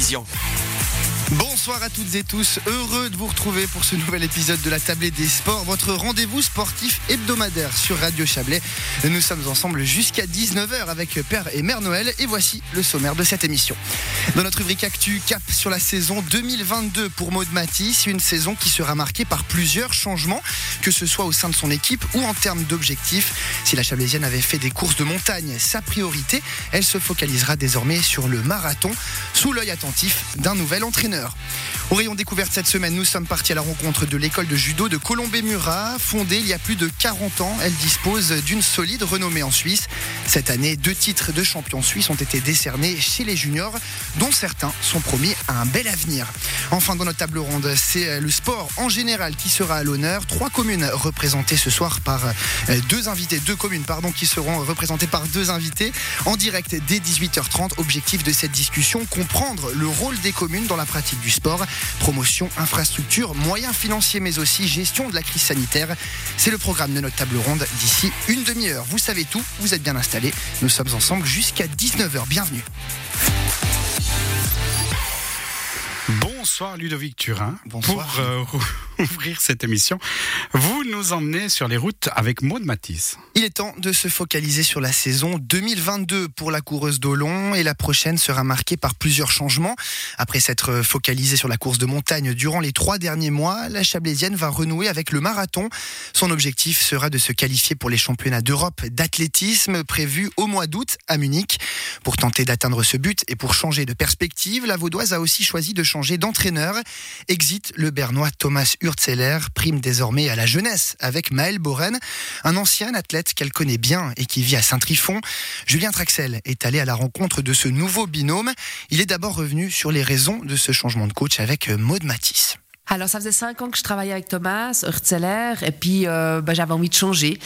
télévision. Bonsoir à toutes et tous, heureux de vous retrouver pour ce nouvel épisode de la Tablée des Sports, votre rendez-vous sportif hebdomadaire sur Radio Chablais. Nous sommes ensemble jusqu'à 19h avec Père et Mère Noël et voici le sommaire de cette émission. Dans notre rubrique Actu, cap sur la saison 2022 pour Maud Matisse, une saison qui sera marquée par plusieurs changements, que ce soit au sein de son équipe ou en termes d'objectifs. Si la Chablaisienne avait fait des courses de montagne sa priorité, elle se focalisera désormais sur le marathon, sous l'œil attentif d'un nouvel entraîneur. Au rayon découverte cette semaine, nous sommes partis à la rencontre de l'école de judo de Colombé-Murat. Fondée il y a plus de 40 ans, elle dispose d'une solide renommée en Suisse. Cette année, deux titres de champion suisse ont été décernés chez les juniors, dont certains sont promis à un bel avenir. Enfin, dans notre table ronde, c'est le sport en général qui sera à l'honneur. Trois communes représentées ce soir par euh, deux invités, deux communes pardon, qui seront représentées par deux invités en direct dès 18h30. Objectif de cette discussion, comprendre le rôle des communes dans la pratique du sport. Promotion, infrastructure, moyens financiers, mais aussi gestion de la crise sanitaire. C'est le programme de notre table ronde d'ici une demi-heure. Vous savez tout, vous êtes bien installés. Nous sommes ensemble jusqu'à 19h. Bienvenue. Bonsoir Ludovic Turin. Bonsoir. Pour euh, ouvrir cette émission, vous nous emmenez sur les routes avec Maud Matisse. Il est temps de se focaliser sur la saison 2022 pour la coureuse d'Olon et la prochaine sera marquée par plusieurs changements. Après s'être focalisée sur la course de montagne durant les trois derniers mois, la Chablaisienne va renouer avec le marathon. Son objectif sera de se qualifier pour les championnats d'Europe d'athlétisme prévus au mois d'août à Munich. Pour tenter d'atteindre ce but et pour changer de perspective, la Vaudoise a aussi choisi de changer d'entraîneur. Exit le Bernois Thomas Hurtzeller, prime désormais à la jeunesse avec Maël Boren, un ancien athlète qu'elle connaît bien et qui vit à Saint-Trifon. Julien Traxel est allé à la rencontre de ce nouveau binôme. Il est d'abord revenu sur les raisons de ce changement de coach avec Maud Matisse. Alors, ça faisait cinq ans que je travaillais avec Thomas Hurtzeller, et puis euh, bah, j'avais envie de changer.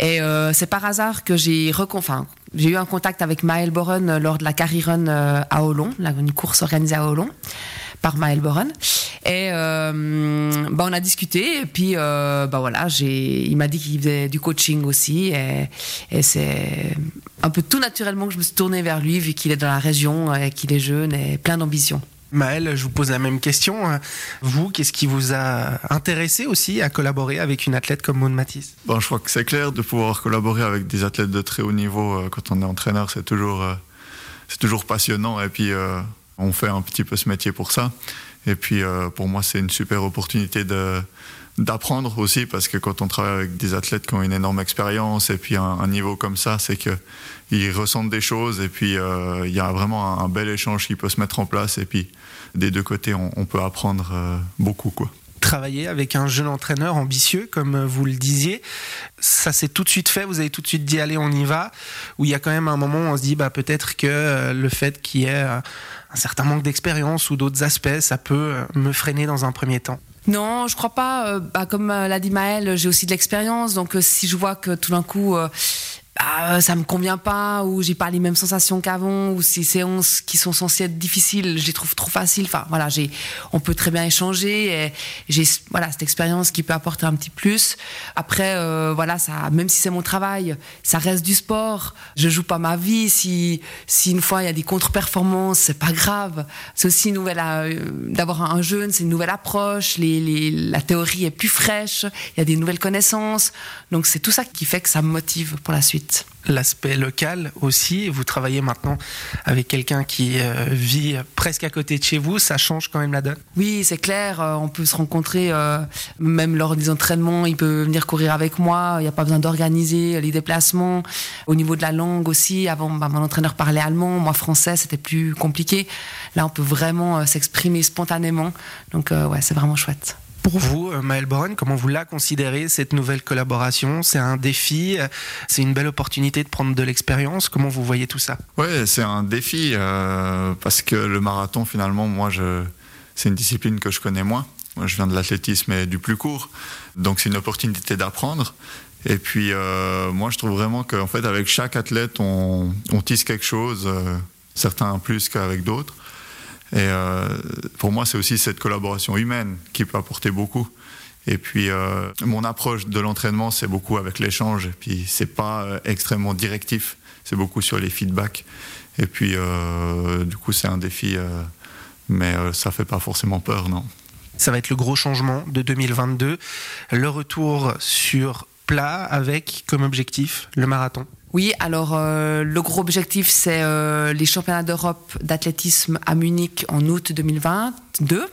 Et euh, c'est par hasard que j'ai eu un contact avec Maël Boren lors de la Carry Run euh, à Olon, une course organisée à Olon par Maël Boren. Et euh, bah, on a discuté, et puis euh, bah, voilà, j'ai, il m'a dit qu'il faisait du coaching aussi, et, et c'est un peu tout naturellement que je me suis tournée vers lui, vu qu'il est dans la région, et qu'il est jeune et plein d'ambition. Maël, je vous pose la même question. Vous, qu'est-ce qui vous a intéressé aussi à collaborer avec une athlète comme Maud Matisse? Bon, Je crois que c'est clair de pouvoir collaborer avec des athlètes de très haut niveau euh, quand on est entraîneur, c'est toujours, euh, c'est toujours passionnant et puis euh, on fait un petit peu ce métier pour ça. Et puis pour moi, c'est une super opportunité d'apprendre aussi parce que quand on travaille avec des athlètes qui ont une énorme expérience et puis un, niveau comme ça, c'est que ils ressentent des choses et puis euh, il y a vraiment un, bel échange qui peut se mettre en place et puis des deux côtés on, on peut apprendre euh, beaucoup quoi. Travailler avec un jeune entraîneur ambitieux, comme vous le disiez, ça s'est tout de suite fait. Vous avez tout de suite dit allez, on y va. Ou il y a quand même un moment où on se dit bah peut-être que euh, le fait qu'il y ait un certain manque d'expérience ou d'autres aspects, ça peut me freiner dans un premier temps. Non, je crois pas. Euh, bah, comme euh, l'a dit Maël, j'ai aussi de l'expérience. Donc, euh, si je vois que tout d'un coup, euh, ah, ça me convient pas, ou j'ai pas les mêmes sensations qu'avant, ou ces séances qui sont censées être difficiles, je les trouve trop faciles. Enfin, voilà, j'ai, on peut très bien échanger. J'ai, voilà, cette expérience qui peut apporter un petit plus. Après, euh, voilà, ça, même si c'est mon travail, ça reste du sport. Je joue pas ma vie. Si, si une fois il y a des contre-performances, c'est pas grave. C'est aussi une nouvelle, euh, d'avoir un jeune, c'est une nouvelle approche. Les, les, la théorie est plus fraîche. Il y a des nouvelles connaissances. Donc c'est tout ça qui fait que ça me motive pour la suite l'aspect local aussi. Vous travaillez maintenant avec quelqu'un qui euh, vit presque à côté de chez vous, ça change quand même la donne? Oui, c'est clair, euh, on peut se rencontrer euh, même lors des entraînements, il peut venir courir avec moi, il n'y a pas besoin d'organiser les déplacements. Au niveau de la langue aussi, avant bah, mon entraîneur parlait allemand, moi français, c'était plus compliqué. Là, on peut vraiment s'exprimer spontanément, donc ouais, c'est vraiment chouette. Pour vous, Maël Boron, comment vous la considérez, cette nouvelle collaboration? C'est un défi C'est une belle opportunité de prendre de l'expérience? Comment vous voyez tout ça? Oui, c'est un défi euh, parce que le marathon, finalement, moi, je... c'est une discipline que je connais moins. Moi, je viens de l'athlétisme et du plus court. Donc, c'est une opportunité d'apprendre. Et puis, euh, moi, je trouve vraiment qu'en fait, avec chaque athlète, on, on tisse quelque chose, euh, certains plus qu'avec d'autres. Et euh, pour moi, c'est aussi cette collaboration humaine qui peut apporter beaucoup. Et puis, euh, mon approche de l'entraînement, c'est beaucoup avec l'échange. Et puis, c'est pas euh, extrêmement directif. C'est beaucoup sur les feedbacks. Et puis, du coup, c'est un défi mais ça fait pas forcément peur, non. Ça va être le gros changement de 2022, le retour sur plat avec comme objectif le marathon. Oui, alors euh, le gros objectif, c'est euh, les championnats d'Europe d'athlétisme à Munich en août 2022.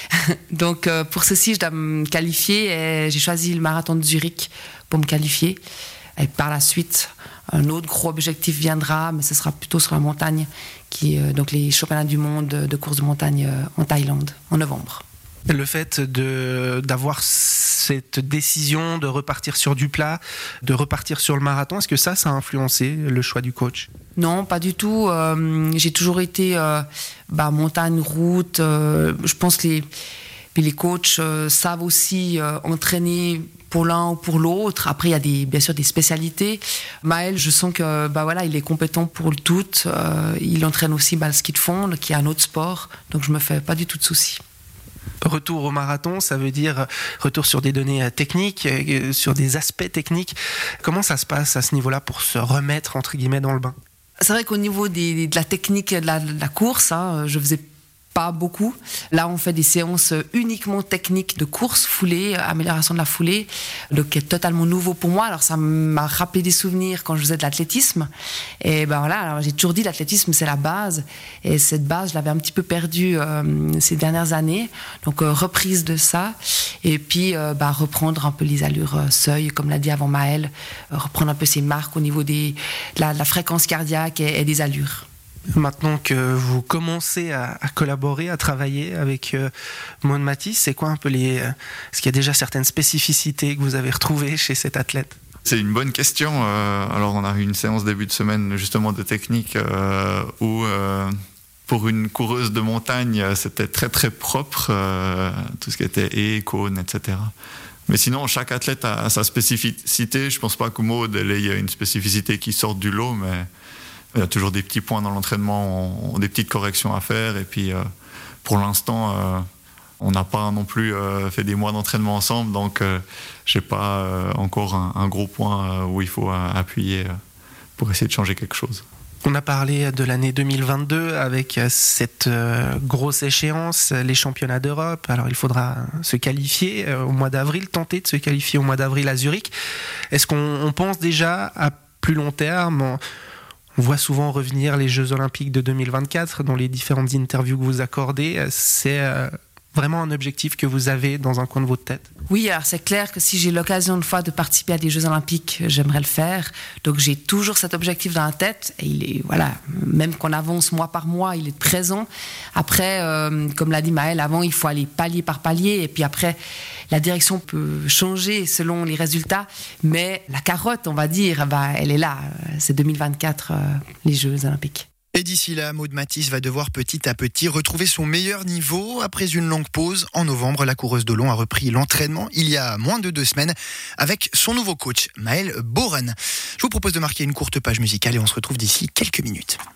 Donc euh, pour ceci, je dois me qualifier et j'ai choisi le marathon de Zurich pour me qualifier. Et par la suite, un autre gros objectif viendra, mais ce sera plutôt sur la montagne, qui donc les championnats du monde de course de montagne en Thaïlande en novembre le fait de d'avoir cette décision de repartir sur du plat, de repartir sur le marathon, est-ce que ça, ça a influencé le choix du coach? Non, pas du tout. Euh, j'ai toujours été euh, bah, montagne, route. Euh, je pense que les, les coachs savent aussi entraîner pour l'un ou pour l'autre. Après, il y a des, bien sûr des spécialités. Maël, je sens que bah voilà, il est compétent pour le tout. il entraîne aussi bah, le ski de fond, qui est un autre sport. Donc je me fais pas du tout de soucis. Retour au marathon, ça veut dire retour sur des données euh, techniques, euh, sur des aspects techniques. Comment ça se passe à ce niveau-là pour se remettre entre guillemets dans le bain? C'est vrai qu'au niveau de la technique de la, de la course, hein, je faisais pas beaucoup. Là, on fait des séances uniquement techniques de course, foulée, amélioration de la foulée, donc qui est totalement nouveau pour moi. Alors, ça m'a rappelé des souvenirs quand je faisais de l'athlétisme. Et ben voilà, j'ai toujours dit l'athlétisme, c'est la base. Et cette base, je l'avais un petit peu perdue euh, ces dernières années. Donc, euh, reprise de ça. Et puis, euh, bah, reprendre un peu les allures seuil, comme l'a dit avant Maël, reprendre un peu ses marques au niveau des, de, la, fréquence cardiaque et des allures maintenant que vous commencez à, collaborer, à travailler avec euh, Matisse, c'est quoi un peu les. Euh, est-ce qu'il y a déjà certaines spécificités que vous avez retrouvées chez cet athlète? C'est une bonne question. Euh, alors, on a eu une séance début de semaine justement de technique euh, où, pour une coureuse de montagne, c'était très très propre, tout ce qui était cône, etc. Mais sinon, chaque athlète a, sa spécificité. Je pense pas que Maud ait une spécificité qui sort du lot, mais il y a toujours des petits points dans l'entraînement, des petites corrections à faire. Et puis, euh, pour l'instant, euh, on n'a pas non plus euh, fait des mois d'entraînement ensemble, donc je n'ai pas encore un, gros point où il faut appuyer pour essayer de changer quelque chose. On a parlé de l'année 2022 avec cette grosse échéance, les championnats d'Europe. Alors il faudra se qualifier au mois d'avril, tenter de se qualifier au mois d'avril à Zurich. Est-ce qu'on pense déjà à plus long terme voit souvent revenir les Jeux Olympiques de 2024 dans les différentes interviews que vous accordez. C'est euh, vraiment un objectif que vous avez dans un coin de votre tête Oui, alors c'est clair que si j'ai l'occasion une fois de participer à des Jeux Olympiques, j'aimerais le faire. Donc j'ai toujours cet objectif dans la tête et il est voilà, même qu'on avance mois par mois, il est présent. Après, euh, comme l'a dit Maël, avant il faut aller palier par palier et puis après la direction peut changer selon les résultats, mais la carotte, on va dire, bah, elle est là. C'est 2024 euh, les Jeux Olympiques. Et d'ici là, Maud Matisse va devoir petit à petit retrouver son meilleur niveau. Après une longue pause, en novembre, la coureuse de long a repris l'entraînement il y a moins de deux semaines avec son nouveau coach, Maël Boren. Je vous propose de marquer une courte page musicale et on se retrouve d'ici quelques minutes.